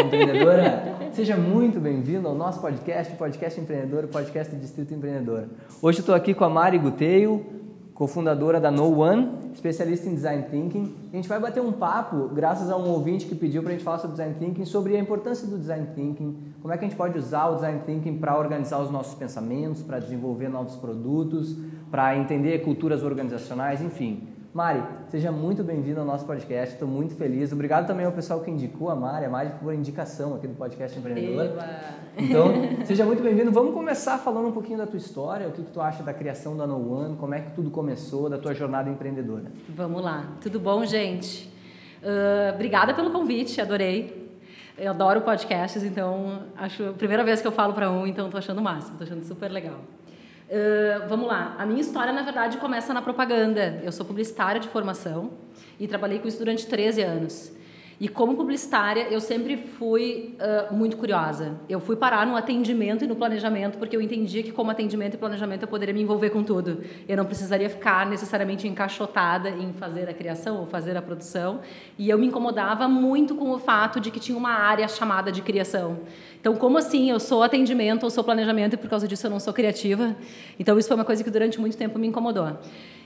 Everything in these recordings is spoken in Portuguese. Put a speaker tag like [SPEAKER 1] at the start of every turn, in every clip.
[SPEAKER 1] Empreendedora! Seja muito bem-vindo ao nosso podcast, Podcast Empreendedor, podcast do Distrito Empreendedor. Hoje estou aqui com a Mari Guteio, cofundadora da No One, especialista em Design Thinking. A gente vai bater um papo, graças a um ouvinte que pediu para a gente falar sobre Design Thinking, sobre a importância do Design Thinking, como é que a gente pode usar o Design Thinking para organizar os nossos pensamentos, para desenvolver novos produtos, para entender culturas organizacionais, enfim. Mari, seja muito bem-vindo ao nosso podcast, estou muito feliz. Obrigado também ao pessoal que indicou a Mari, a Mari por indicação aqui do podcast Empreendedor. Eba. Então, seja muito bem-vindo. Vamos começar falando um pouquinho da tua história, o que, que tu acha da criação da No One, como é que tudo começou, da tua jornada empreendedora.
[SPEAKER 2] Vamos lá, tudo bom, gente? Uh, obrigada pelo convite, adorei. Eu adoro podcasts, então acho a primeira vez que eu falo para um, então estou achando o máximo, estou achando super legal. Uh, vamos lá. A minha história, na verdade, começa na propaganda. Eu sou publicitária de formação e trabalhei com isso durante 13 anos. E como publicitária, eu sempre fui uh, muito curiosa. Eu fui parar no atendimento e no planejamento, porque eu entendia que, como atendimento e planejamento, eu poderia me envolver com tudo. Eu não precisaria ficar necessariamente encaixotada em fazer a criação ou fazer a produção. E eu me incomodava muito com o fato de que tinha uma área chamada de criação. Então, como assim? Eu sou atendimento ou sou planejamento e por causa disso eu não sou criativa? Então, isso foi uma coisa que durante muito tempo me incomodou.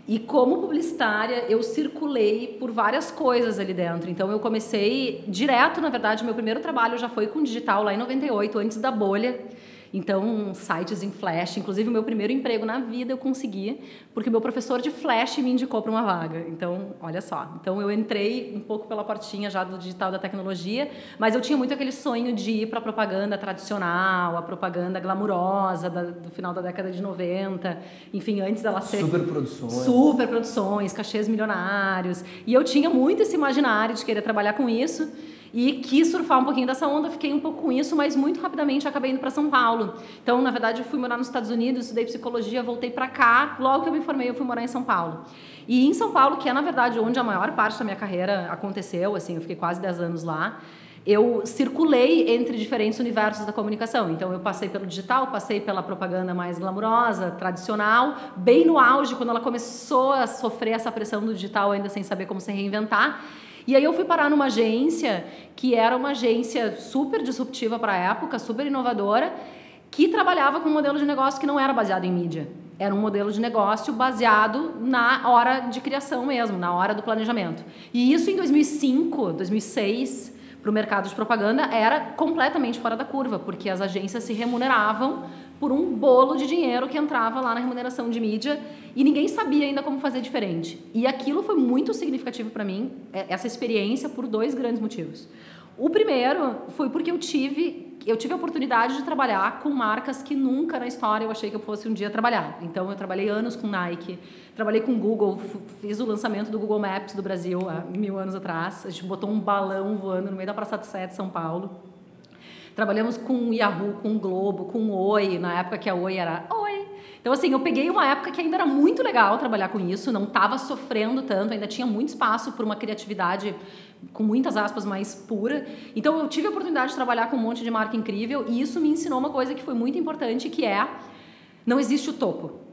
[SPEAKER 2] E como publicitária, eu circulei por várias coisas ali dentro. Então eu comecei direto, na verdade, meu primeiro trabalho já foi com digital lá em 98, antes da bolha. Então, sites em Flash, inclusive o meu primeiro emprego na vida eu consegui, porque meu professor de Flash me indicou para uma vaga. Então, olha só. Então, eu entrei um pouco pela portinha já do digital da tecnologia, mas eu tinha muito aquele sonho de ir para a propaganda tradicional, a propaganda glamurosa da, do final da década de 90, enfim, antes dela ser
[SPEAKER 1] super produções,
[SPEAKER 2] super produções, cachês milionários. E eu tinha muito esse imaginário de querer trabalhar com isso. E quis surfar um pouquinho dessa onda, fiquei um pouco com isso, mas muito rapidamente acabei indo para São Paulo. Então, na verdade, eu fui morar nos Estados Unidos, estudei psicologia, voltei para cá. Logo que eu me formei, eu fui morar em São Paulo. E em São Paulo, que é na verdade onde a maior parte da minha carreira aconteceu, assim, eu fiquei quase 10 anos lá eu circulei entre diferentes universos da comunicação. Então, eu passei pelo digital, passei pela propaganda mais glamurosa, tradicional, bem no auge, quando ela começou a sofrer essa pressão do digital, ainda sem saber como se reinventar. E aí eu fui parar numa agência que era uma agência super disruptiva para a época, super inovadora, que trabalhava com um modelo de negócio que não era baseado em mídia. Era um modelo de negócio baseado na hora de criação mesmo, na hora do planejamento. E isso em 2005, 2006, para o mercado de propaganda era completamente fora da curva, porque as agências se remuneravam por um bolo de dinheiro que entrava lá na remuneração de mídia e ninguém sabia ainda como fazer diferente. E aquilo foi muito significativo para mim, é, essa experiência, por dois grandes motivos. O primeiro foi porque eu tive eu tive a oportunidade de trabalhar com marcas que nunca na história eu achei que eu fosse um dia trabalhar. Então eu trabalhei anos com Nike, trabalhei com Google, fiz o lançamento do Google Maps do Brasil há mil anos atrás. A gente botou um balão voando no meio da Praça de Sé de São Paulo. Trabalhamos com Yahoo, com o Globo, com Oi, na época que a Oi era Oi. Então, assim, eu peguei uma época que ainda era muito legal trabalhar com isso, não estava sofrendo tanto, ainda tinha muito espaço para uma criatividade com muitas aspas mais pura. Então, eu tive a oportunidade de trabalhar com um monte de marca incrível e isso me ensinou uma coisa que foi muito importante, que é não existe o topo.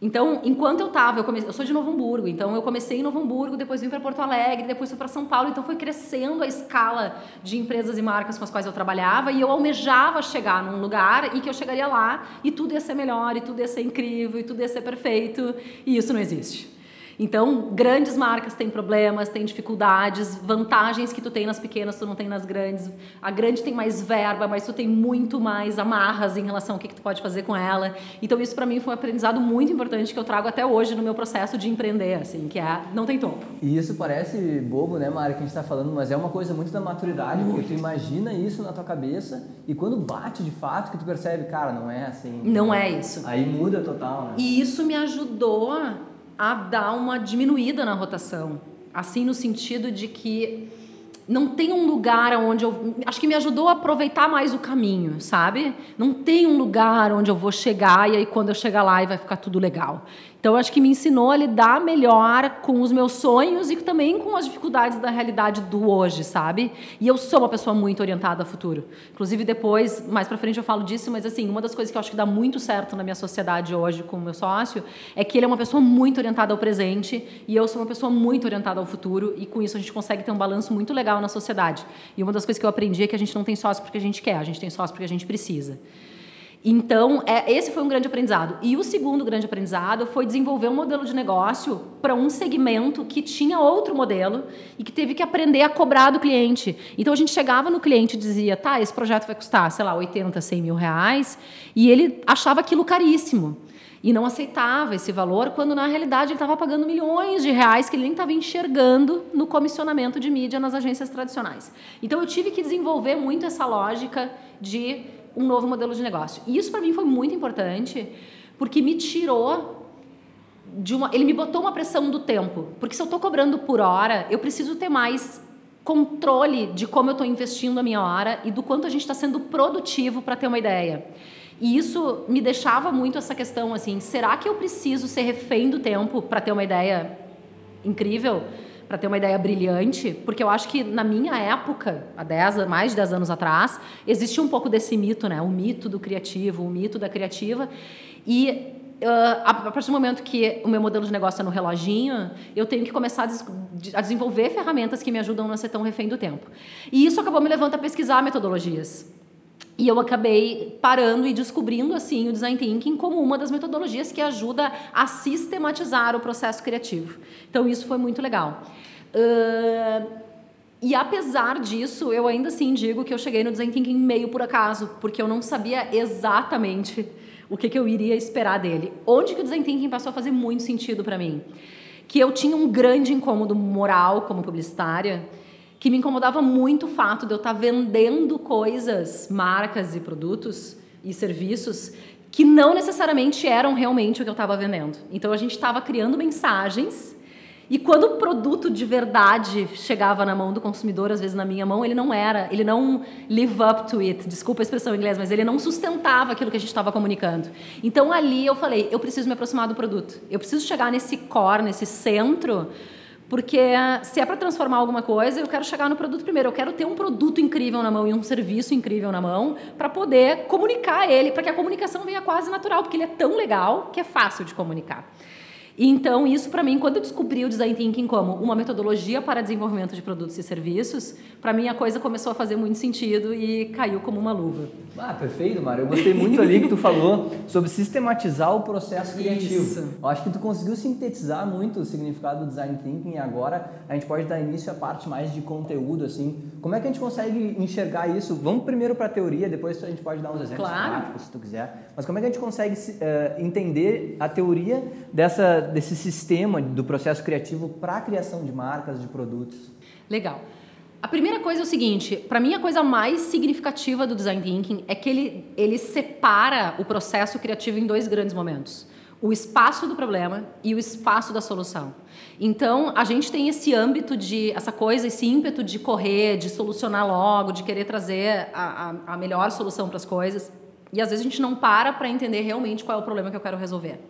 [SPEAKER 2] Então, enquanto eu estava, eu, comecei, eu sou de Novo Hamburgo, então eu comecei em Novo Hamburgo, depois vim para Porto Alegre, depois fui para São Paulo, então foi crescendo a escala de empresas e marcas com as quais eu trabalhava e eu almejava chegar num lugar e que eu chegaria lá e tudo ia ser melhor, e tudo ia ser incrível, e tudo ia ser perfeito, e isso não existe. Então, grandes marcas têm problemas, têm dificuldades, vantagens que tu tem nas pequenas, tu não tem nas grandes. A grande tem mais verba, mas tu tem muito mais amarras em relação ao que, que tu pode fazer com ela. Então, isso para mim foi um aprendizado muito importante que eu trago até hoje no meu processo de empreender, assim, que é não tem topo.
[SPEAKER 1] E isso parece bobo, né, Mari, que a gente está falando, mas é uma coisa muito da maturidade, muito. porque tu imagina isso na tua cabeça e quando bate de fato que tu percebe, cara, não é assim.
[SPEAKER 2] Não é isso.
[SPEAKER 1] Aí muda total, né?
[SPEAKER 2] E isso me ajudou a dar uma diminuída na rotação. Assim, no sentido de que não tem um lugar onde eu. Acho que me ajudou a aproveitar mais o caminho, sabe? Não tem um lugar onde eu vou chegar e aí quando eu chegar lá vai ficar tudo legal. Então, acho que me ensinou a lidar melhor com os meus sonhos e também com as dificuldades da realidade do hoje, sabe? E eu sou uma pessoa muito orientada ao futuro. Inclusive, depois, mais pra frente eu falo disso, mas assim, uma das coisas que eu acho que dá muito certo na minha sociedade hoje com o meu sócio é que ele é uma pessoa muito orientada ao presente e eu sou uma pessoa muito orientada ao futuro e com isso a gente consegue ter um balanço muito legal legal na sociedade. E uma das coisas que eu aprendi é que a gente não tem sócio porque a gente quer, a gente tem sócio porque a gente precisa. Então, é, esse foi um grande aprendizado. E o segundo grande aprendizado foi desenvolver um modelo de negócio para um segmento que tinha outro modelo e que teve que aprender a cobrar do cliente. Então, a gente chegava no cliente e dizia, tá, esse projeto vai custar, sei lá, 80, 100 mil reais, e ele achava aquilo caríssimo. E não aceitava esse valor, quando na realidade ele estava pagando milhões de reais que ele nem estava enxergando no comissionamento de mídia nas agências tradicionais. Então eu tive que desenvolver muito essa lógica de um novo modelo de negócio. E isso para mim foi muito importante, porque me tirou de uma, ele me botou uma pressão do tempo, porque se eu estou cobrando por hora, eu preciso ter mais controle de como eu estou investindo a minha hora e do quanto a gente está sendo produtivo para ter uma ideia. E isso me deixava muito essa questão assim, será que eu preciso ser refém do tempo para ter uma ideia incrível? Para ter uma ideia brilhante, porque eu acho que na minha época, há 10, mais de 10 anos atrás, existia um pouco desse mito, né? O mito do criativo, o mito da criativa. E Uh, a partir do momento que o meu modelo de negócio é no reloginho, eu tenho que começar a, des a, desenvolver ferramentas que me ajudam a não ser tão refém do tempo. E isso acabou me levando a pesquisar metodologias. E eu acabei parando e descobrindo assim o design thinking como uma das metodologias que ajuda a sistematizar o processo criativo. Então isso foi muito legal. Uh, e apesar disso, eu ainda assim digo que eu cheguei no design thinking meio por acaso, porque eu não sabia exatamente o que, que eu iria esperar dele. Onde que o design thinking passou a fazer muito sentido para mim? Que eu tinha um grande incômodo moral como publicitária, que me incomodava muito o fato de eu estar vendendo coisas, marcas e produtos e serviços que não necessariamente eram realmente o que eu estava vendendo. Então a gente estava criando mensagens e quando o produto de verdade chegava na mão do consumidor, às vezes na minha mão, ele não era, ele não live up to it, desculpa a expressão em inglês, mas ele não sustentava aquilo que a gente estava comunicando. Então ali eu falei, eu preciso me aproximar do produto. Eu preciso chegar nesse core, nesse centro, porque se é para transformar alguma coisa, eu quero chegar no produto primeiro. Eu quero ter um produto incrível na mão e um serviço incrível na mão para poder comunicar ele, para que a comunicação venha quase natural, porque ele é tão legal que é fácil de comunicar. Então, isso para mim, quando eu descobri o design thinking como uma metodologia para desenvolvimento de produtos e serviços, para mim a coisa começou a fazer muito sentido e caiu como uma luva.
[SPEAKER 1] Ah, perfeito, Mário. Eu gostei muito ali que tu falou sobre sistematizar o processo criativo. Isso. Eu acho que tu conseguiu sintetizar muito o significado do design thinking e agora a gente pode dar início à parte mais de conteúdo assim. Como é que a gente consegue enxergar isso? Vamos primeiro para a teoria, depois a gente pode dar uns exemplos
[SPEAKER 2] claro.
[SPEAKER 1] práticos se tu quiser. Mas como é que a gente consegue uh, entender a teoria dessa desse sistema do processo criativo para a criação de marcas, de produtos?
[SPEAKER 2] Legal. A primeira coisa é o seguinte, para mim a coisa mais significativa do design thinking é que ele, ele separa o processo criativo em dois grandes momentos. O espaço do problema e o espaço da solução. Então, a gente tem esse âmbito de, essa coisa, esse ímpeto de correr, de solucionar logo, de querer trazer a, a, a melhor solução para as coisas. E às vezes a gente não para para entender realmente qual é o problema que eu quero resolver.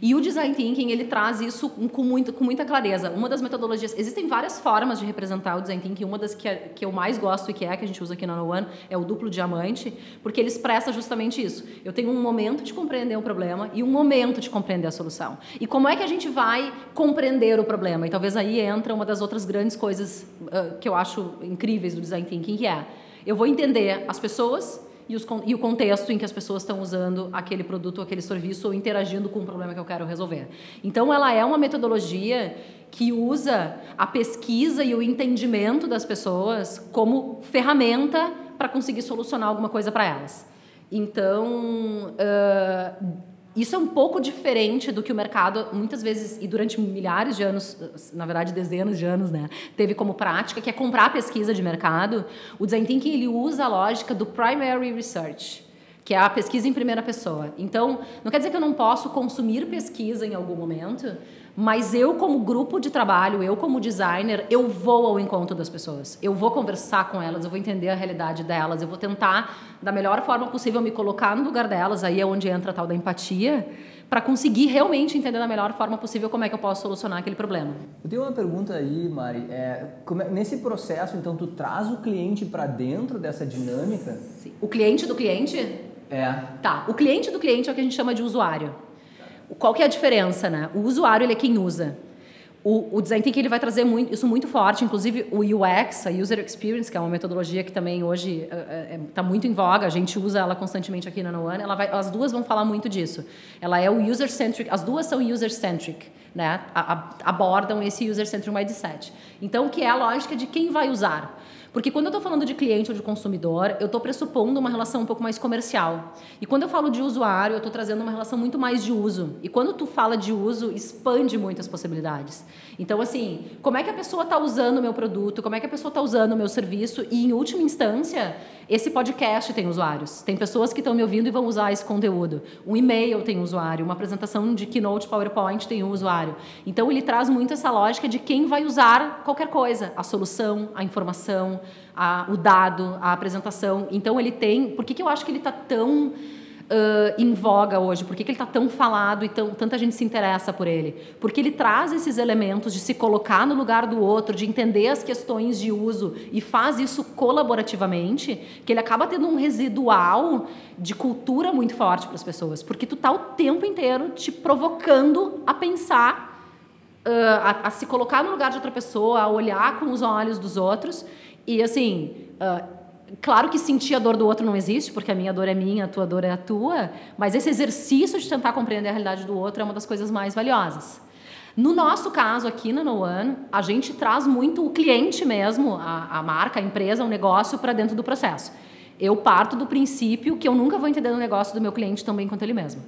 [SPEAKER 2] E o design thinking, ele traz isso com, muito, com muita clareza. Uma das metodologias, existem várias formas de representar o design thinking, uma das que, é, que eu mais gosto e que é que a gente usa aqui na No One é o duplo diamante, porque ele expressa justamente isso. Eu tenho um momento de compreender o problema e um momento de compreender a solução. E como é que a gente vai compreender o problema? E talvez aí entra uma das outras grandes coisas uh, que eu acho incríveis do design thinking, que é eu vou entender as pessoas e, os, e o contexto em que as pessoas estão usando aquele produto, aquele serviço ou interagindo com o problema que eu quero resolver. Então, ela é uma metodologia que usa a pesquisa e o entendimento das pessoas como ferramenta para conseguir solucionar alguma coisa para elas. Então, uh, isso é um pouco diferente do que o mercado, muitas vezes, e durante milhares de anos, na verdade dezenas de anos, né, teve como prática, que é comprar pesquisa de mercado. O Design Thinking ele usa a lógica do primary research, que é a pesquisa em primeira pessoa. Então, não quer dizer que eu não posso consumir pesquisa em algum momento, mas eu como grupo de trabalho, eu como designer, eu vou ao encontro das pessoas. Eu vou conversar com elas, eu vou entender a realidade delas, eu vou tentar da melhor forma possível me colocar no lugar delas, aí é onde entra a tal da empatia, para conseguir realmente entender da melhor forma possível como é que eu posso solucionar aquele problema.
[SPEAKER 1] Eu tenho uma pergunta aí, Mari. É, é, nesse processo, então, tu traz o cliente para dentro dessa dinâmica?
[SPEAKER 2] Sim. O cliente do cliente?
[SPEAKER 1] É.
[SPEAKER 2] Tá. O cliente do cliente é o que a gente chama de usuário. Qual que é a diferença, né? O usuário ele é quem usa. o, o design thinking ele vai trazer muito, isso muito forte, inclusive o UX, a User Experience, que é uma metodologia que também hoje está uh, uh, tá muito em voga, a gente usa ela constantemente aqui na No One, ela vai, as duas vão falar muito disso. Ela é o user-centric, as duas são user-centric, né? A, a, abordam esse user-centric mindset. Então, que é a lógica de quem vai usar? Porque quando eu estou falando de cliente ou de consumidor, eu estou pressupondo uma relação um pouco mais comercial. E quando eu falo de usuário, eu estou trazendo uma relação muito mais de uso. E quando tu fala de uso, expande muitas possibilidades. Então, assim, como é que a pessoa está usando o meu produto, como é que a pessoa está usando o meu serviço, e em última instância, esse podcast tem usuários. Tem pessoas que estão me ouvindo e vão usar esse conteúdo. Um e-mail tem usuário, uma apresentação de Keynote PowerPoint tem um usuário. Então, ele traz muito essa lógica de quem vai usar qualquer coisa, a solução, a informação, a, o dado, a apresentação. Então, ele tem. Por que, que eu acho que ele está tão uh, em voga hoje? Por que, que ele está tão falado e tão, tanta gente se interessa por ele? Porque ele traz esses elementos de se colocar no lugar do outro, de entender as questões de uso e faz isso colaborativamente, que ele acaba tendo um residual de cultura muito forte para as pessoas, porque tu tá o tempo inteiro te provocando a pensar Uh, a, a, se colocar no lugar de outra pessoa, a olhar com os olhos dos outros. E assim, uh, Claro que sentir a dor do outro não existe, porque a minha dor é minha, a tua dor é a tua, mas esse exercício de tentar compreender a realidade do outro é uma das coisas mais valiosas. No nosso caso aqui na No One, a gente traz muito o cliente mesmo, a, a marca, a empresa, o negócio para dentro do processo. Eu parto do princípio que eu nunca vou entender o negócio do meu cliente tão bem quanto ele mesmo.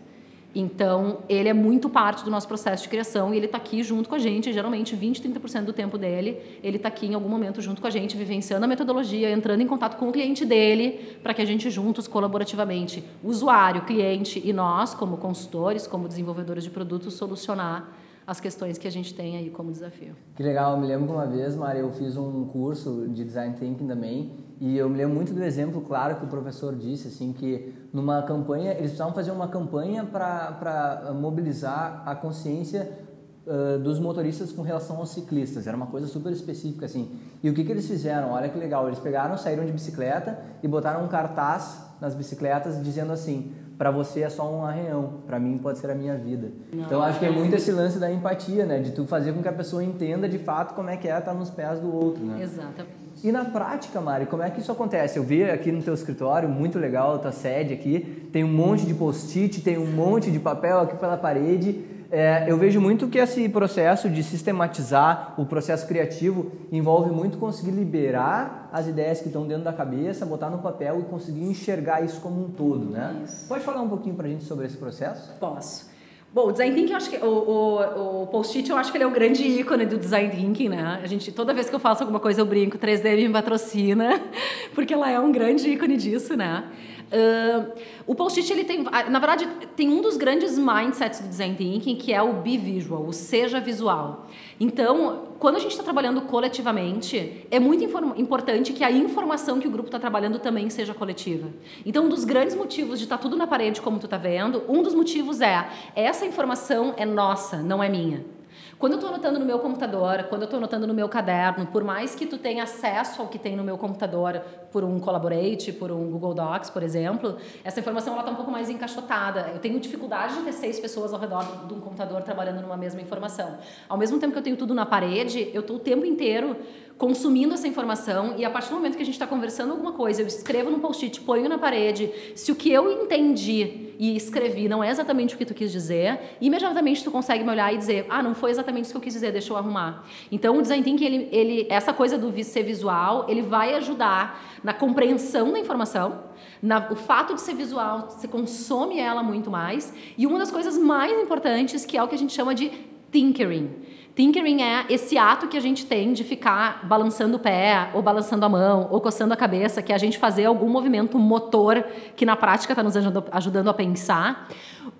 [SPEAKER 2] Então, ele é muito parte do nosso processo de criação e ele está aqui junto com a gente. Geralmente, 20, 30% do tempo dele, ele está aqui em algum momento junto com a gente, vivenciando a metodologia, entrando em contato com o cliente dele, para que a gente juntos, colaborativamente, usuário, cliente e nós, como consultores, como desenvolvedores de produtos, solucionar as questões que a gente tem aí como desafio.
[SPEAKER 1] Que legal, eu me lembro que uma vez, Maria, eu fiz um curso de Design Thinking também e eu me lembro muito do exemplo claro que o professor disse, assim, que numa campanha, eles precisavam fazer uma campanha para mobilizar a consciência uh, dos motoristas com relação aos ciclistas. Era uma coisa super específica, assim. E o que, que eles fizeram? Olha que legal, eles pegaram, saíram de bicicleta e botaram um cartaz nas bicicletas dizendo assim, para você é só um arranhão, para mim pode ser a minha vida. Não, então acho que é muito esse lance da empatia, né, de tu fazer com que a pessoa entenda de fato como é que é estar nos pés do outro, né?
[SPEAKER 2] Exatamente.
[SPEAKER 1] E na prática, Mari, como é que isso acontece? Eu vi aqui no teu escritório, muito legal a tua sede aqui, tem um monte de post-it, tem um monte de papel aqui pela parede. É, eu vejo muito que esse processo de sistematizar o processo criativo envolve muito conseguir liberar as ideias que estão dentro da cabeça, botar no papel e conseguir enxergar isso como um todo, né? Isso. Pode falar um pouquinho para a gente sobre esse processo?
[SPEAKER 2] Posso. Bom, o design thinking, eu acho que o, o, o post-it, eu acho que ele é o grande ícone do design thinking, né? A gente, toda vez que eu faço alguma coisa, eu brinco, 3D me patrocina, porque ela é um grande ícone disso, né? Uh, o post-it, ele tem, na verdade, tem um dos grandes mindsets do design thinking, que é o be visual, o seja visual. Então, quando a gente está trabalhando coletivamente, é muito importante que a informação que o grupo está trabalhando também seja coletiva. Então, um dos grandes motivos de estar tá tudo na parede, como tu está vendo, um dos motivos é essa informação é nossa, não é minha. Quando eu estou anotando no meu computador, quando eu estou anotando no meu caderno, por mais que tu tenha acesso ao que tem no meu computador por um Collaborate, por um Google Docs, por exemplo, essa informação ela está um pouco mais encaixotada. Eu tenho dificuldade de ter seis pessoas ao redor de um computador trabalhando numa mesma informação. Ao mesmo tempo que eu tenho tudo na parede, eu estou o tempo inteiro consumindo essa informação e a partir do momento que a gente está conversando alguma coisa, eu escrevo no post-it, ponho na parede, se o que eu entendi e escrevi não é exatamente o que tu quis dizer, imediatamente tu consegue me olhar e dizer, ah, não foi exatamente isso que eu quis dizer, deixa eu arrumar. Então o design thinking, ele, ele, essa coisa do ser visual, ele vai ajudar na compreensão da informação, na, o fato de ser visual, você consome ela muito mais, e uma das coisas mais importantes, que é o que a gente chama de tinkering. Tinkering é esse ato que a gente tem de ficar balançando o pé, ou balançando a mão, ou coçando a cabeça, que é a gente fazer algum movimento motor que na prática está nos ajudando a pensar.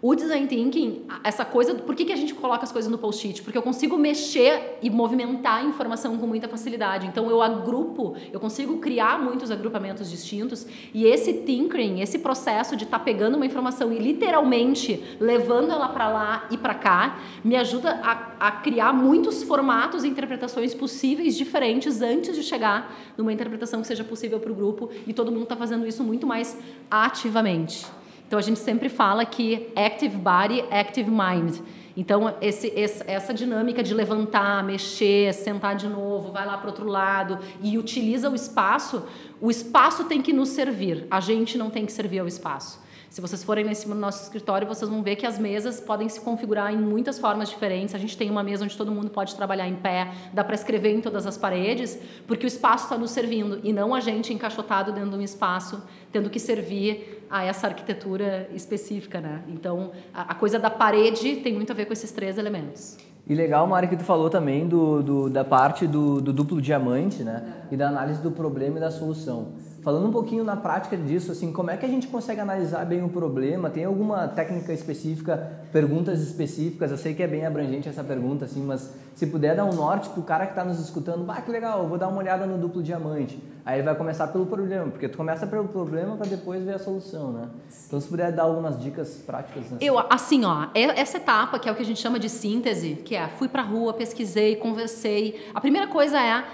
[SPEAKER 2] O design thinking, essa coisa, por que, que a gente coloca as coisas no post-it? Porque eu consigo mexer e movimentar a informação com muita facilidade. Então eu agrupo, eu consigo criar muitos agrupamentos distintos e esse tinkering, esse processo de estar tá pegando uma informação e literalmente levando ela para lá e para cá, me ajuda a, a criar muitos formatos e interpretações possíveis diferentes antes de chegar numa interpretação que seja possível para o grupo e todo mundo está fazendo isso muito mais ativamente. Então a gente sempre fala que active body, active mind. Então, esse, essa dinâmica de levantar, mexer, sentar de novo, vai lá para outro lado e utiliza o espaço, o espaço tem que nos servir, a gente não tem que servir ao espaço. Se vocês forem nesse nosso escritório, vocês vão ver que as mesas podem se configurar em muitas formas diferentes. A gente tem uma mesa onde todo mundo pode trabalhar em pé, dá para escrever em todas as paredes, porque o espaço está nos servindo e não a gente encaixotado dentro de um espaço, tendo que servir a essa arquitetura específica, né? Então, a, a coisa da parede tem muito a ver com esses três elementos.
[SPEAKER 1] E legal, Mari, que tu falou também do, do da parte do, do, duplo diamante, né? E da análise do problema e da solução. Falando um pouquinho na prática disso, assim, como é que a gente consegue analisar bem o problema? Tem alguma técnica específica, perguntas específicas? Eu sei que é bem abrangente essa pergunta, assim, mas se puder dar um norte para o cara que está nos escutando, bah, que legal, vou dar uma olhada no duplo diamante. Aí ele vai começar pelo problema, porque tu começa pelo problema para depois ver a solução, né? Então, se puder dar algumas dicas práticas. Né?
[SPEAKER 2] Eu, assim, ó, essa etapa, que é o que a gente chama de síntese, que é fui para rua, pesquisei, conversei. A primeira coisa é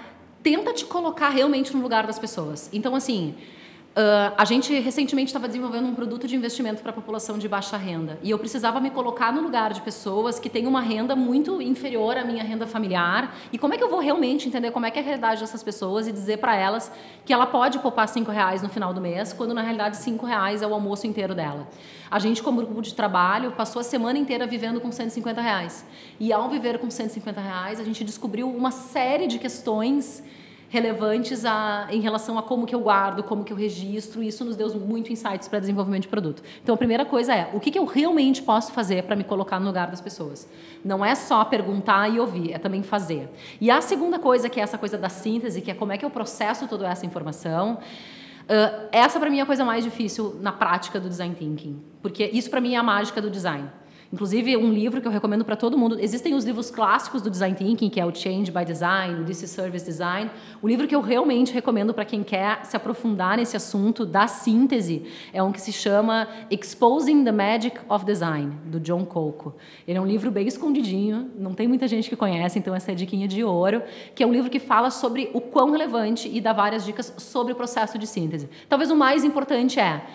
[SPEAKER 2] tenta te colocar realmente no lugar das pessoas. Então, assim, Uh, a gente recentemente estava desenvolvendo um produto de investimento para a população de baixa renda. E eu precisava me colocar no lugar de pessoas que têm uma renda muito inferior à minha renda familiar. E como é que eu vou realmente entender como é que é a realidade dessas pessoas e dizer para elas que ela pode poupar cinco reais no final do mês quando na realidade cinco reais é o almoço inteiro dela. A gente como grupo de trabalho passou a semana inteira vivendo com 150 reais. E ao viver com 150 reais a gente descobriu uma série de questões relevantes a, em relação a como que eu guardo, como que eu registro, e isso nos deu muito insights para desenvolvimento de produto. Então, a primeira coisa é, o que, que eu realmente posso fazer para me colocar no lugar das pessoas? Não é só perguntar e ouvir, é também fazer. E a segunda coisa, que é essa coisa da síntese, que é como é que eu processo toda essa informação, uh, essa para mim é a coisa mais difícil na prática do design thinking, porque isso para mim é a mágica do design. Inclusive, um livro que eu recomendo para todo mundo. Existem os livros clássicos do Design Thinking, que é o Change by Design, o is Service Design. O livro que eu realmente recomendo para quem quer se aprofundar nesse assunto da síntese é um que se chama Exposing the Magic of Design, do John Coco. Ele é um livro bem escondidinho, não tem muita gente que conhece, então essa é a diquinha de ouro, que é um livro que fala sobre o quão relevante e dá várias dicas sobre o processo de síntese. Talvez o mais importante é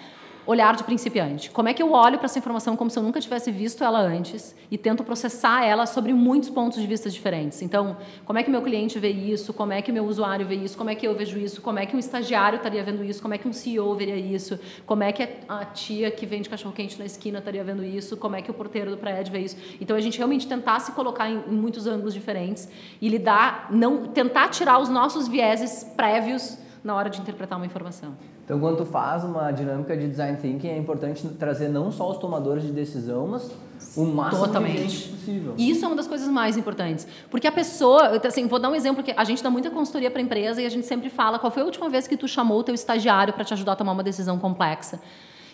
[SPEAKER 2] olhar de principiante. Como é que eu olho para essa informação como se eu nunca tivesse visto ela antes e tento processar ela sobre muitos pontos de vista diferentes. Então, como é que meu cliente vê isso? Como é que meu usuário vê isso? Como é que eu vejo isso? Como é que um estagiário estaria vendo isso? Como é que um CEO veria isso? Como é que a tia que vende cachorro quente na esquina estaria vendo isso? Como é que o porteiro do prédio vê isso? Então, a gente realmente tentar se colocar em, em muitos ângulos diferentes e lidar, não tentar tirar os nossos vieses prévios na hora de interpretar uma informação.
[SPEAKER 1] Então, quando tu faz uma dinâmica de design thinking, é importante trazer não só os tomadores de decisão, mas o máximo Totalmente. de gente possível.
[SPEAKER 2] Isso é uma das coisas mais importantes. Porque a pessoa, assim, vou dar um exemplo que a gente dá muita consultoria para empresa e a gente sempre fala qual foi a última vez que tu chamou o teu estagiário para te ajudar a tomar uma decisão complexa.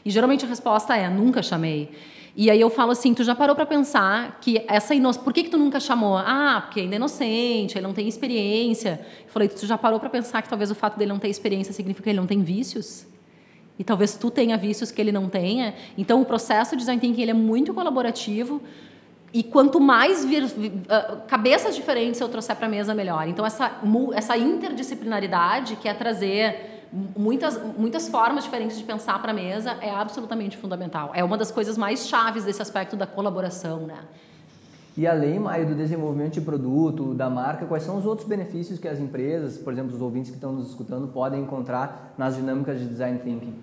[SPEAKER 2] E geralmente a resposta é nunca chamei. E aí eu falo assim, tu já parou para pensar que essa inocência, por que que tu nunca chamou? Ah, porque ainda é inocente, ele não tem experiência. Eu falei, tu já parou para pensar que talvez o fato dele não ter experiência significa que ele não tem vícios? E talvez tu tenha vícios que ele não tenha. Então o processo de design thinking ele é muito colaborativo. E quanto mais vir, uh, cabeças diferentes eu trouxer para a mesa, melhor. Então, essa, essa interdisciplinaridade, que é trazer muitas, muitas formas diferentes de pensar para a mesa é absolutamente fundamental. É uma das coisas mais chaves desse aspecto da colaboração, né?
[SPEAKER 1] E além, Maio, do desenvolvimento de produto, da marca, quais são os outros benefícios que as empresas, por exemplo, os ouvintes que estão nos escutando, podem encontrar nas dinâmicas de design thinking?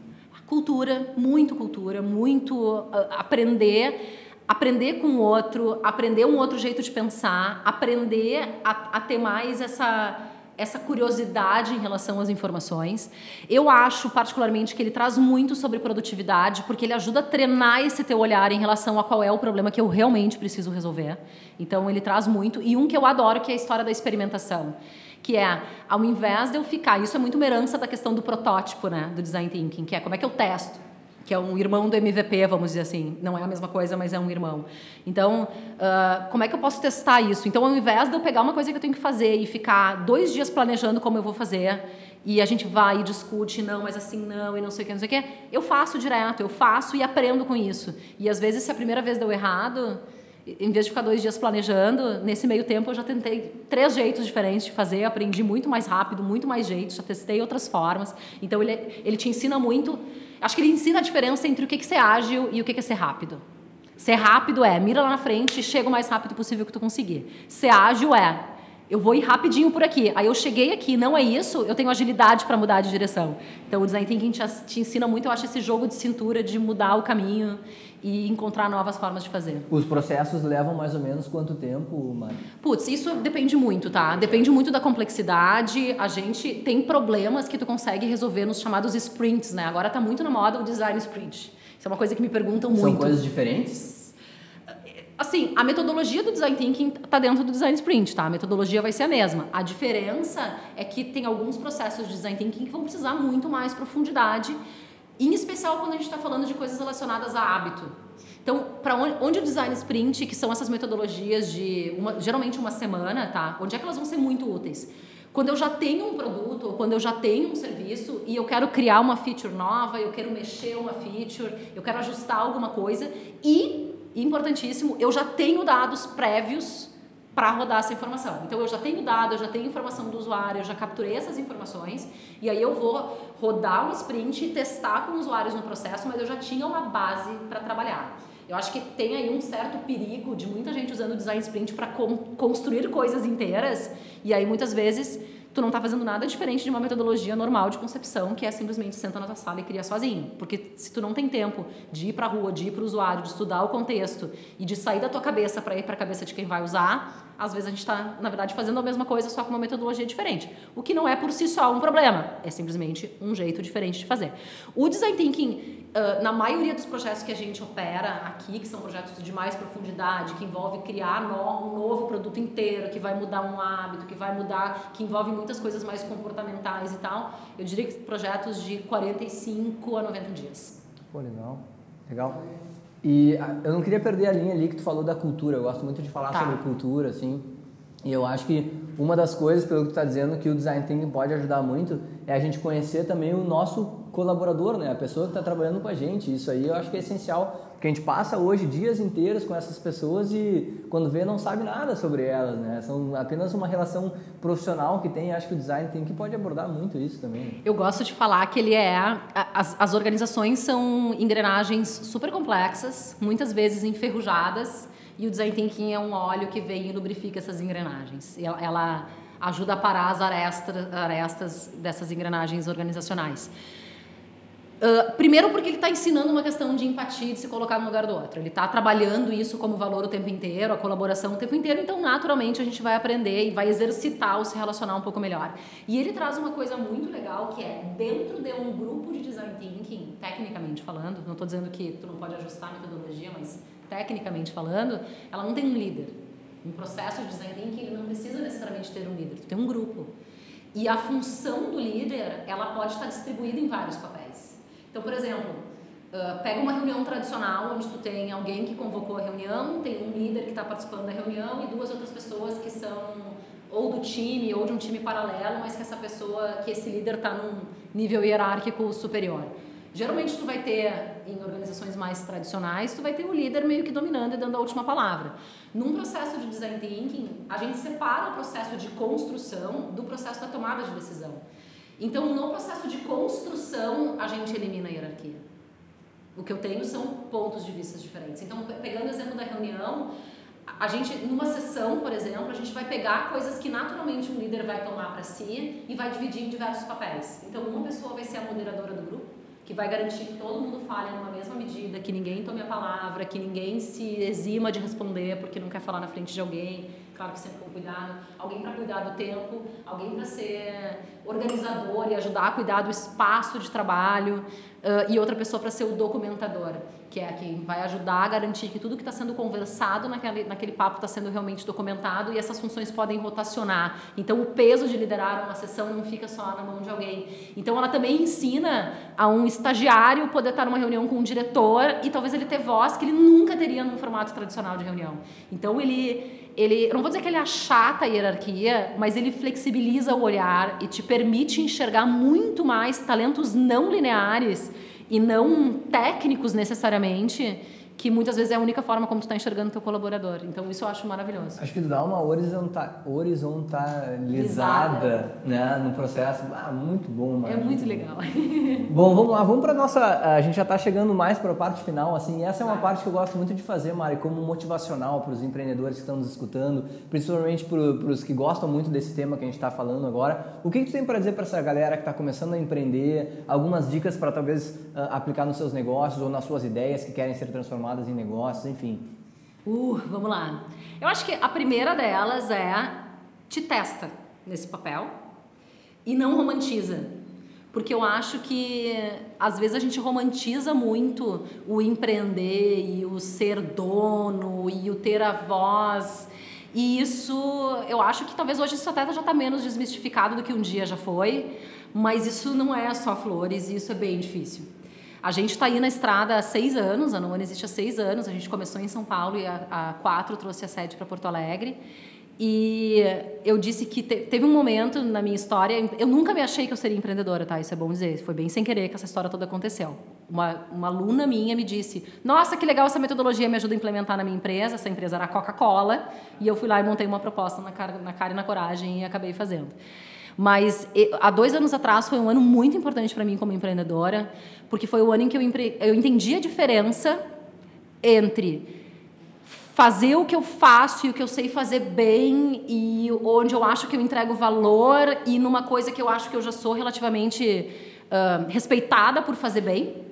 [SPEAKER 2] Cultura, muito cultura, muito uh, aprender aprender com o outro, aprender um outro jeito de pensar, aprender a, a ter mais essa essa curiosidade em relação às informações. Eu acho particularmente que ele traz muito sobre produtividade, porque ele ajuda a treinar esse teu olhar em relação a qual é o problema que eu realmente preciso resolver. Então ele traz muito e um que eu adoro que é a história da experimentação, que é ao invés de eu ficar, isso é muito uma herança da questão do protótipo, né, do design thinking, que é como é que eu testo que é um irmão do MVP, vamos dizer assim. Não é a mesma coisa, mas é um irmão. Então, uh, como é que eu posso testar isso? Então, ao invés de eu pegar uma coisa que eu tenho que fazer e ficar dois dias planejando como eu vou fazer, e a gente vai e discute, não, mas assim não, e não sei o que, não sei o que, eu faço direto, eu faço e aprendo com isso. E às vezes, se a primeira vez deu errado, em vez de ficar dois dias planejando, nesse meio tempo eu já tentei três jeitos diferentes de fazer, aprendi muito mais rápido, muito mais jeitos, já testei outras formas. Então, ele, ele te ensina muito Acho que ele ensina a diferença entre o que é ser ágil e o que é ser rápido. Ser rápido é mira lá na frente e chega o mais rápido possível que tu conseguir. Ser ágil é eu vou ir rapidinho por aqui. Aí eu cheguei aqui, não é isso, eu tenho agilidade para mudar de direção. Então o design thinking te, te, ensina muito, eu acho, esse jogo de cintura de mudar o caminho e encontrar novas formas de fazer.
[SPEAKER 1] Os processos levam mais ou menos quanto tempo, Mari?
[SPEAKER 2] Putz, isso depende muito, tá? Depende muito da complexidade. A gente tem problemas que tu consegue resolver nos chamados sprints, né? Agora tá muito na moda o design sprint. Isso é uma coisa que me perguntam muito.
[SPEAKER 1] São coisas diferentes?
[SPEAKER 2] Assim, a metodologia do design thinking está dentro do design sprint, tá? A metodologia vai ser a mesma. A diferença é que tem alguns processos de design thinking que vão precisar muito mais profundidade, em especial quando a gente está falando de coisas relacionadas a hábito. Então, para onde, onde, o design sprint, que são essas metodologias de uma, geralmente uma semana, tá? Onde é que elas vão ser muito úteis? Quando eu já tenho um produto, ou quando eu já tenho um serviço e eu quero criar uma feature nova, eu quero mexer uma feature, eu quero ajustar alguma coisa e importantíssimo, eu já tenho dados prévios para rodar essa informação. Então eu já tenho dado, eu já tenho informação do usuário, eu já capturei essas informações e aí eu vou rodar um sprint e testar com usuários no processo, mas eu já tinha uma base para trabalhar. Eu acho que tem aí um certo perigo de muita gente usando o design sprint para construir coisas inteiras e aí muitas vezes tu não está fazendo nada diferente de uma metodologia normal de concepção, que é simplesmente senta na tua sala e cria sozinho. Porque se tu não tem tempo de ir para a rua, de ir para o usuário, de estudar o contexto e de sair da tua cabeça para ir para a cabeça de quem vai usar, às vezes a gente está, na verdade, fazendo a mesma coisa, só com uma metodologia diferente. O que não é por si só um problema, é simplesmente um jeito diferente de fazer. O design thinking Uh, na maioria dos projetos que a gente opera aqui, que são projetos de mais profundidade, que envolve criar no, um novo produto inteiro, que vai mudar um hábito, que vai mudar, que envolve muitas coisas mais comportamentais e tal, eu diria que projetos de 45 a 90 dias.
[SPEAKER 1] Pô, legal. Legal. E ah, eu não queria perder a linha ali que tu falou da cultura. Eu gosto muito de falar tá. sobre cultura, assim. E eu acho que uma das coisas, pelo que tu está dizendo, que o design thinking pode ajudar muito é a gente conhecer também o nosso colaborador, né? A pessoa que está trabalhando com a gente. Isso aí eu acho que é essencial, porque a gente passa hoje dias inteiros com essas pessoas e quando vê não sabe nada sobre elas, né? São apenas uma relação profissional que tem. Acho que o design tem que pode abordar muito isso também.
[SPEAKER 2] Eu gosto de falar que ele é as, as organizações são engrenagens super complexas, muitas vezes enferrujadas. E o design thinking é um óleo que vem e lubrifica essas engrenagens. Ela, ela ajuda a parar as arestas, arestas dessas engrenagens organizacionais. Uh, primeiro porque ele está ensinando uma questão de empatia, de se colocar no lugar do outro. Ele está trabalhando isso como valor o tempo inteiro, a colaboração o tempo inteiro, então naturalmente a gente vai aprender e vai exercitar o se relacionar um pouco melhor. E ele traz uma coisa muito legal que é, dentro de um grupo de design thinking, tecnicamente falando, não estou dizendo que tu não pode ajustar a metodologia, mas tecnicamente falando, ela não tem um líder. Um processo de design thinking não precisa necessariamente ter um líder, tu tem um grupo. E a função do líder, ela pode estar distribuída em vários papéis. Então, por exemplo, uh, pega uma reunião tradicional onde tu tem alguém que convocou a reunião, tem um líder que está participando da reunião e duas outras pessoas que são ou do time ou de um time paralelo, mas que essa pessoa, que esse líder está num nível hierárquico superior. Geralmente tu vai ter, em organizações mais tradicionais, tu vai ter o líder meio que dominando e dando a última palavra. Num processo de design thinking, a gente separa o processo de construção do processo da tomada de decisão. Então, no processo de construção, a gente elimina a hierarquia. O que eu tenho são pontos de vista diferentes. Então, pegando o exemplo da reunião, a gente, numa sessão, por exemplo, a gente vai pegar coisas que naturalmente um líder vai tomar para si e vai dividir em diversos papéis. Então, uma pessoa vai ser a moderadora do grupo, que vai garantir que todo mundo fale numa mesma medida, que ninguém tome a palavra, que ninguém se exima de responder porque não quer falar na frente de alguém claro que sempre com cuidado, alguém para cuidar do tempo, alguém para ser organizador e ajudar a cuidar do espaço de trabalho, uh, e outra pessoa para ser o documentador, que é quem vai ajudar a garantir que tudo que está sendo conversado naquele, naquele papo está sendo realmente documentado e essas funções podem rotacionar. Então, o peso de liderar uma sessão não fica só na mão de alguém. Então, ela também ensina a um estagiário poder estar numa reunião com um diretor e talvez ele ter voz que ele nunca teria num formato tradicional de reunião. Então, ele ele, eu não vou dizer que ele achata a hierarquia, mas ele flexibiliza o olhar e te permite enxergar muito mais talentos não lineares e não técnicos necessariamente que muitas vezes é a única forma como tu está enxergando o teu colaborador. Então isso eu acho maravilhoso.
[SPEAKER 1] Acho que dá uma horizonta, horizontalizada né, no processo. Ah, muito bom.
[SPEAKER 2] Mano. É muito legal.
[SPEAKER 1] bom, vamos lá, vamos para nossa. A gente já está chegando mais para a parte final. Assim, essa é uma parte que eu gosto muito de fazer, Mari, como motivacional para os empreendedores que estão nos escutando, principalmente para os que gostam muito desse tema que a gente está falando agora. O que, que tu tem para dizer para essa galera que está começando a empreender? Algumas dicas para talvez uh, aplicar nos seus negócios ou nas suas ideias que querem ser transformadas em negócios, enfim.
[SPEAKER 2] Uh, vamos lá. Eu acho que a primeira delas é te testa nesse papel e não romantiza. Porque eu acho que às vezes a gente romantiza muito o empreender e o ser dono e o ter a voz. E isso, eu acho que talvez hoje isso até já está menos desmistificado do que um dia já foi, mas isso não é só flores isso é bem difícil. A gente está aí na estrada há seis anos, a Noana existe há seis anos, a gente começou em São Paulo e há, quatro trouxe a sede para Porto Alegre. E eu disse que te, teve um momento na minha história, eu nunca me achei que eu seria empreendedora, tá? Isso é bom dizer, foi bem sem querer que essa história toda aconteceu. Uma, uma aluna minha me disse: Nossa, que legal essa metodologia, me ajuda a implementar na minha empresa. Essa empresa era a Coca-Cola. E eu fui lá e montei uma proposta na cara, na cara e na coragem e acabei fazendo. Mas há dois anos atrás foi um ano muito importante para mim como empreendedora, porque foi o ano em que eu, empre... eu entendi a diferença entre fazer o que eu faço e o que eu sei fazer bem e onde eu acho que eu entrego valor e numa coisa que eu acho que eu já sou relativamente uh, respeitada por fazer bem.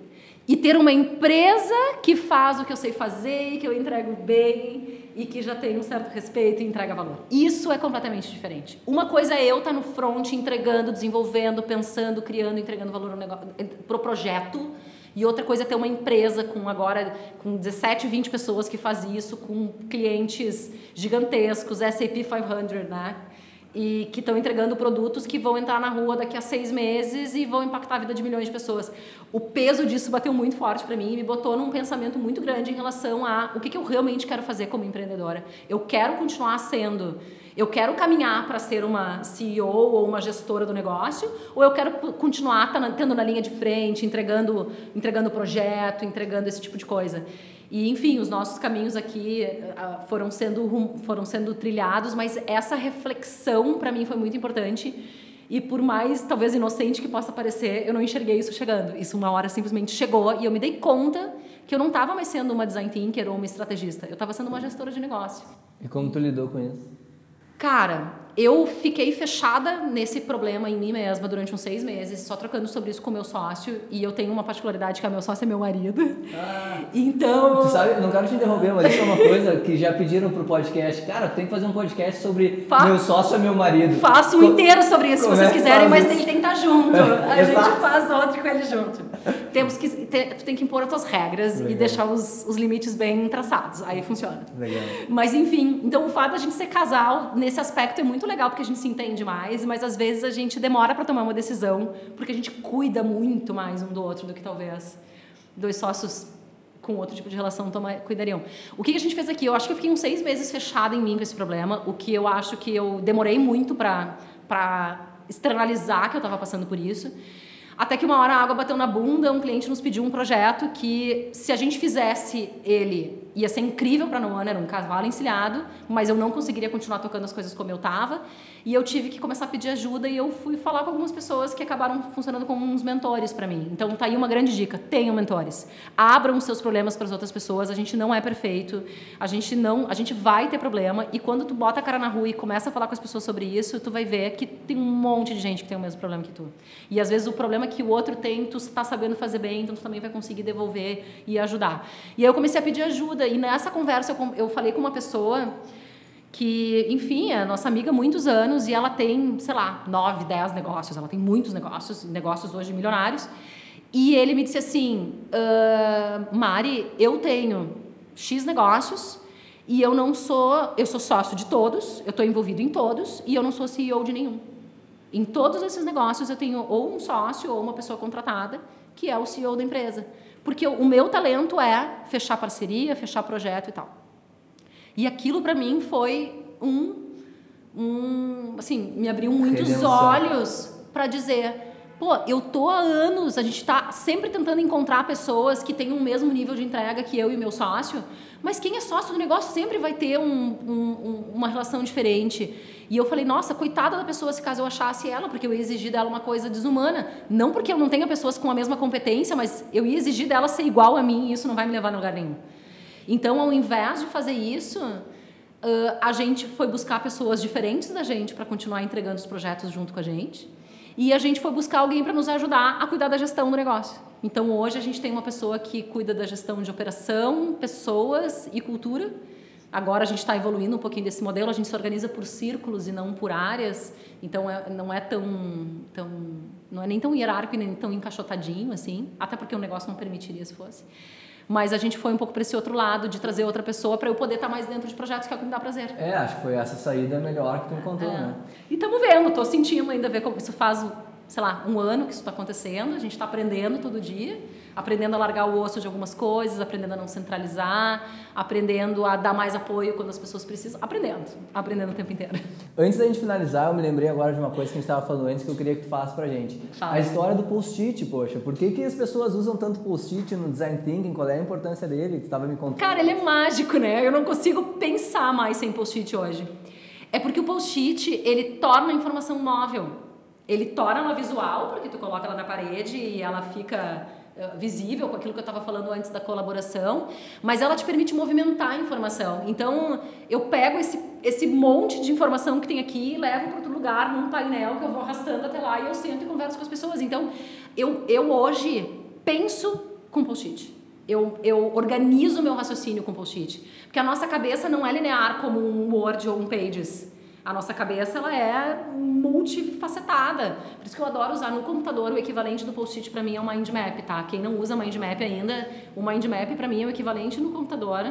[SPEAKER 2] E ter uma empresa que faz o que eu sei fazer e que eu entrego bem e que já tem um certo respeito e entrega valor. Isso é completamente diferente. Uma coisa é eu estar no front entregando, desenvolvendo, pensando, criando, entregando valor para o projeto. E outra coisa é ter uma empresa com agora com 17, 20 pessoas que faz isso, com clientes gigantescos, SAP 500, né? E que estão entregando produtos que vão entrar na rua daqui a seis meses e vão impactar a vida de milhões de pessoas. O peso disso bateu muito forte para mim e me botou num pensamento muito grande em relação a o que, que eu realmente quero fazer como empreendedora. Eu quero continuar sendo, eu quero caminhar para ser uma CEO ou uma gestora do negócio, ou eu quero continuar tendo na linha de frente, entregando, entregando projeto, entregando esse tipo de coisa. E, enfim, os nossos caminhos aqui uh, foram, sendo, foram sendo trilhados, mas essa reflexão para mim foi muito importante. E por mais, talvez, inocente que possa parecer, eu não enxerguei isso chegando. Isso uma hora simplesmente chegou e eu me dei conta que eu não estava mais sendo uma design thinker ou uma estrategista. Eu estava sendo uma gestora de negócio.
[SPEAKER 1] E como tu lidou com isso?
[SPEAKER 2] Cara, eu fiquei fechada nesse problema em mim mesma durante uns seis meses, só trocando sobre isso com meu sócio. E eu tenho uma particularidade que é meu sócio é meu marido. Ah, então.
[SPEAKER 1] Tu sabe, não quero te interromper, mas isso é uma coisa que já pediram pro podcast. Cara, tem que fazer um podcast sobre Fa meu sócio é meu marido.
[SPEAKER 2] Faço um Co inteiro sobre isso, se vocês quiserem, mas ele tem que estar junto. É, a gente faz outro com ele junto. Temos que, tu tem que impor as tuas regras Legal. e deixar os, os limites bem traçados. Aí funciona.
[SPEAKER 1] Legal.
[SPEAKER 2] Mas enfim, então o fato da gente ser casal nesse aspecto é muito muito legal porque a gente se entende mais, mas às vezes a gente demora para tomar uma decisão porque a gente cuida muito mais um do outro do que talvez dois sócios com outro tipo de relação tomar, cuidariam. O que a gente fez aqui? Eu acho que eu fiquei uns seis meses fechada em mim com esse problema, o que eu acho que eu demorei muito para externalizar que eu estava passando por isso. Até que uma hora a água bateu na bunda, um cliente nos pediu um projeto que, se a gente fizesse ele, ia ser incrível para Noana, era um cavalo encilhado, mas eu não conseguiria continuar tocando as coisas como eu estava. E eu tive que começar a pedir ajuda e eu fui falar com algumas pessoas que acabaram funcionando como uns mentores para mim. Então tá aí uma grande dica, tenham mentores. Abram seus problemas para as outras pessoas, a gente não é perfeito, a gente não, a gente vai ter problema e quando tu bota a cara na rua e começa a falar com as pessoas sobre isso, tu vai ver que tem um monte de gente que tem o mesmo problema que tu. E às vezes o problema que o outro tem, tu está sabendo fazer bem, então tu também vai conseguir devolver e ajudar. E aí eu comecei a pedir ajuda e nessa conversa eu, eu falei com uma pessoa que, enfim, é nossa amiga há muitos anos e ela tem, sei lá, nove, dez negócios, ela tem muitos negócios, negócios hoje milionários. E ele me disse assim, uh, Mari, eu tenho X negócios e eu não sou, eu sou sócio de todos, eu estou envolvido em todos e eu não sou CEO de nenhum. Em todos esses negócios eu tenho ou um sócio ou uma pessoa contratada que é o CEO da empresa. Porque o meu talento é fechar parceria, fechar projeto e tal. E aquilo para mim foi um, um, assim, me abriu muitos Redenção. olhos para dizer, Pô, eu tô há anos, a gente tá sempre tentando encontrar pessoas que têm o mesmo nível de entrega que eu e meu sócio, mas quem é sócio do negócio sempre vai ter um, um, uma relação diferente. E eu falei, nossa, coitada da pessoa se caso eu achasse ela, porque eu ia exigir dela uma coisa desumana. Não porque eu não tenha pessoas com a mesma competência, mas eu ia exigir dela ser igual a mim e isso não vai me levar a lugar nenhum. Então, ao invés de fazer isso, a gente foi buscar pessoas diferentes da gente para continuar entregando os projetos junto com a gente. E a gente foi buscar alguém para nos ajudar a cuidar da gestão do negócio. Então hoje a gente tem uma pessoa que cuida da gestão de operação, pessoas e cultura. Agora a gente está evoluindo um pouquinho desse modelo, a gente se organiza por círculos e não por áreas, então é, não é tão, tão não é nem tão hierárquico nem tão encaixotadinho assim, até porque o negócio não permitiria se fosse. Mas a gente foi um pouco para esse outro lado de trazer outra pessoa para eu poder estar tá mais dentro de projetos que é o que me dá prazer.
[SPEAKER 1] É, acho que foi essa saída melhor que tu encontrou, é. né?
[SPEAKER 2] E estamos vendo, estou sentindo ainda ver como isso faz, sei lá, um ano que isso está acontecendo, a gente está aprendendo todo dia aprendendo a largar o osso de algumas coisas, aprendendo a não centralizar, aprendendo a dar mais apoio quando as pessoas precisam, aprendendo, aprendendo o tempo inteiro.
[SPEAKER 1] Antes da gente finalizar, eu me lembrei agora de uma coisa que a gente estava falando antes que eu queria que tu falasse pra gente. Fala. A história do post-it, poxa, por que, que as pessoas usam tanto post-it no design thinking? Qual é a importância dele? Tu estava me contando.
[SPEAKER 2] Cara, ele é mágico, né? Eu não consigo pensar mais sem post-it hoje. É porque o post-it, ele torna a informação móvel. Ele torna ela visual, porque tu coloca ela na parede e ela fica eh, visível com aquilo que eu estava falando antes da colaboração, mas ela te permite movimentar a informação. Então, eu pego esse, esse monte de informação que tem aqui e levo para outro lugar, num painel que eu vou arrastando até lá e eu sento e converso com as pessoas. Então, eu, eu hoje penso com post-it. Eu, eu organizo meu raciocínio com post-it. Porque a nossa cabeça não é linear como um Word ou um Pages. A nossa cabeça ela é multifacetada. Por isso que eu adoro usar no computador o equivalente do post-it para mim é o mind map, tá? Quem não usa mind map ainda, o mind map para mim é o equivalente no computador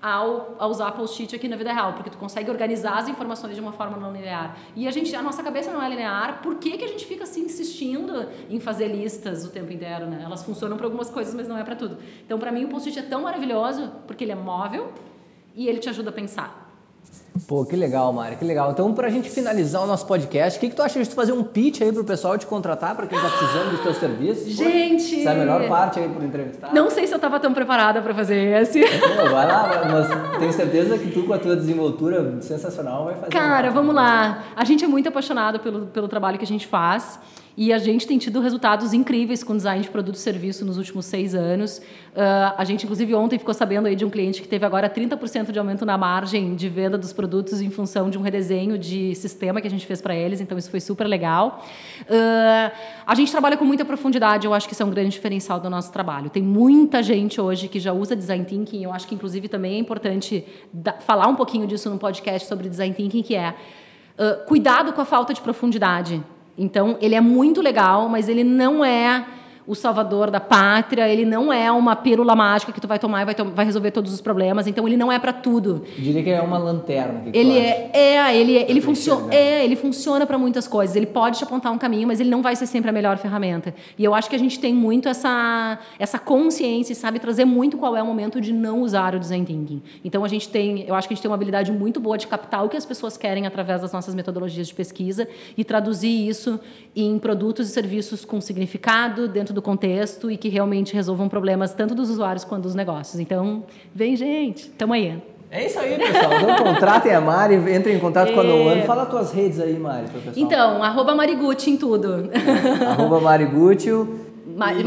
[SPEAKER 2] ao, usar post-it aqui na vida real, porque tu consegue organizar as informações de uma forma não linear. E a gente, a nossa cabeça não é linear, por que, que a gente fica assim insistindo em fazer listas o tempo inteiro, né? Elas funcionam para algumas coisas, mas não é para tudo. Então, para mim o post-it é tão maravilhoso porque ele é móvel e ele te ajuda a pensar.
[SPEAKER 1] Pô, que legal, Mari, que legal. Então, para a gente finalizar o nosso podcast, o que, que tu acha de fazer um pitch aí pro pessoal te contratar, para quem está precisando dos teus serviços?
[SPEAKER 2] Gente!
[SPEAKER 1] Essa é a melhor parte aí por entrevistar.
[SPEAKER 2] Não sei se eu estava tão preparada para fazer esse.
[SPEAKER 1] Pô, vai lá, mas tenho certeza que tu, com a tua desenvoltura sensacional, vai fazer.
[SPEAKER 2] Cara, vamos lá. A gente é muito apaixonado pelo, pelo trabalho que a gente faz. E a gente tem tido resultados incríveis com design de produto e serviço nos últimos seis anos. Uh, a gente, inclusive, ontem ficou sabendo aí de um cliente que teve agora 30% de aumento na margem de venda dos produtos em função de um redesenho de sistema que a gente fez para eles. Então, isso foi super legal. Uh, a gente trabalha com muita profundidade. Eu acho que isso é um grande diferencial do nosso trabalho. Tem muita gente hoje que já usa design thinking. Eu acho que, inclusive, também é importante falar um pouquinho disso no podcast sobre design thinking, que é uh, cuidado com a falta de profundidade. Então, ele é muito legal, mas ele não é o salvador da pátria, ele não é uma pílula mágica que tu vai tomar e vai, to vai resolver todos os problemas, então ele não é para tudo.
[SPEAKER 1] Eu diria que é uma lanterna. Que
[SPEAKER 2] ele é, é, ele, é, ele, funciona, é, ele funciona para muitas coisas. Ele pode te apontar um caminho, mas ele não vai ser sempre a melhor ferramenta. E eu acho que a gente tem muito essa, essa consciência e sabe trazer muito qual é o momento de não usar o design thinking. Então a gente tem, eu acho que a gente tem uma habilidade muito boa de captar o que as pessoas querem através das nossas metodologias de pesquisa e traduzir isso em produtos e serviços com significado dentro do contexto e que realmente resolvam problemas tanto dos usuários quanto dos negócios. Então, vem gente, tamo aí.
[SPEAKER 1] É isso aí, pessoal. Então contratem a Mari, entrem em contato é... com a Noan. Fala as tuas redes aí, Mari, pro pessoal.
[SPEAKER 2] Então, arroba Marigucci em tudo.
[SPEAKER 1] arroba Marigucci.
[SPEAKER 2] Mari,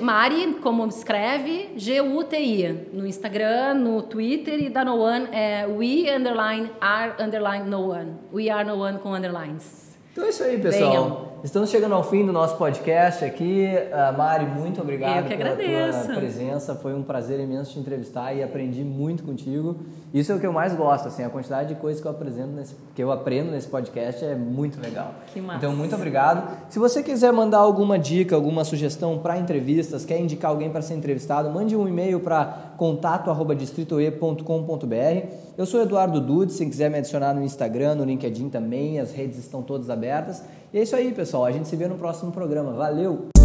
[SPEAKER 2] Mari, como escreve, G-U-T-I. No Instagram, no Twitter e da No One é we underline are underline no one. We are no one com underlines.
[SPEAKER 1] Então é isso aí, pessoal. Venham. Estamos chegando ao fim do nosso podcast aqui. Uh, Mari, muito obrigado pela tua presença. Foi um prazer imenso te entrevistar e aprendi muito contigo. Isso é o que eu mais gosto, assim, a quantidade de coisas que eu aprendo nesse, que eu aprendo nesse podcast é muito legal.
[SPEAKER 2] Que massa.
[SPEAKER 1] Então, muito obrigado. Se você quiser mandar alguma dica, alguma sugestão para entrevistas, quer indicar alguém para ser entrevistado, mande um e-mail para contato@distritoe.com.br. Eu sou Eduardo Dudes, se quiser me adicionar no Instagram, no LinkedIn também, as redes estão todas abertas. E é isso aí, pessoal. A gente se vê no próximo programa. Valeu!